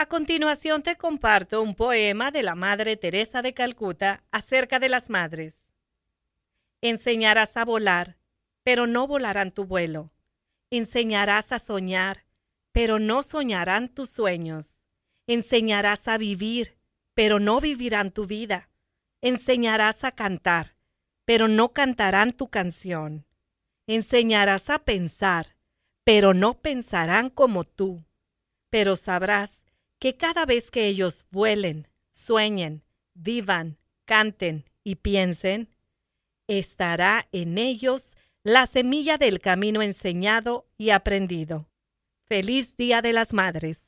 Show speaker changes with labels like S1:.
S1: A continuación te comparto un poema de la Madre Teresa de Calcuta acerca de las madres. Enseñarás a volar, pero no volarán tu vuelo. Enseñarás a soñar, pero no soñarán tus sueños. Enseñarás a vivir, pero no vivirán tu vida. Enseñarás a cantar, pero no cantarán tu canción. Enseñarás a pensar, pero no pensarán como tú. Pero sabrás que cada vez que ellos vuelen, sueñen, vivan, canten y piensen, estará en ellos la semilla del camino enseñado y aprendido. Feliz Día de las Madres.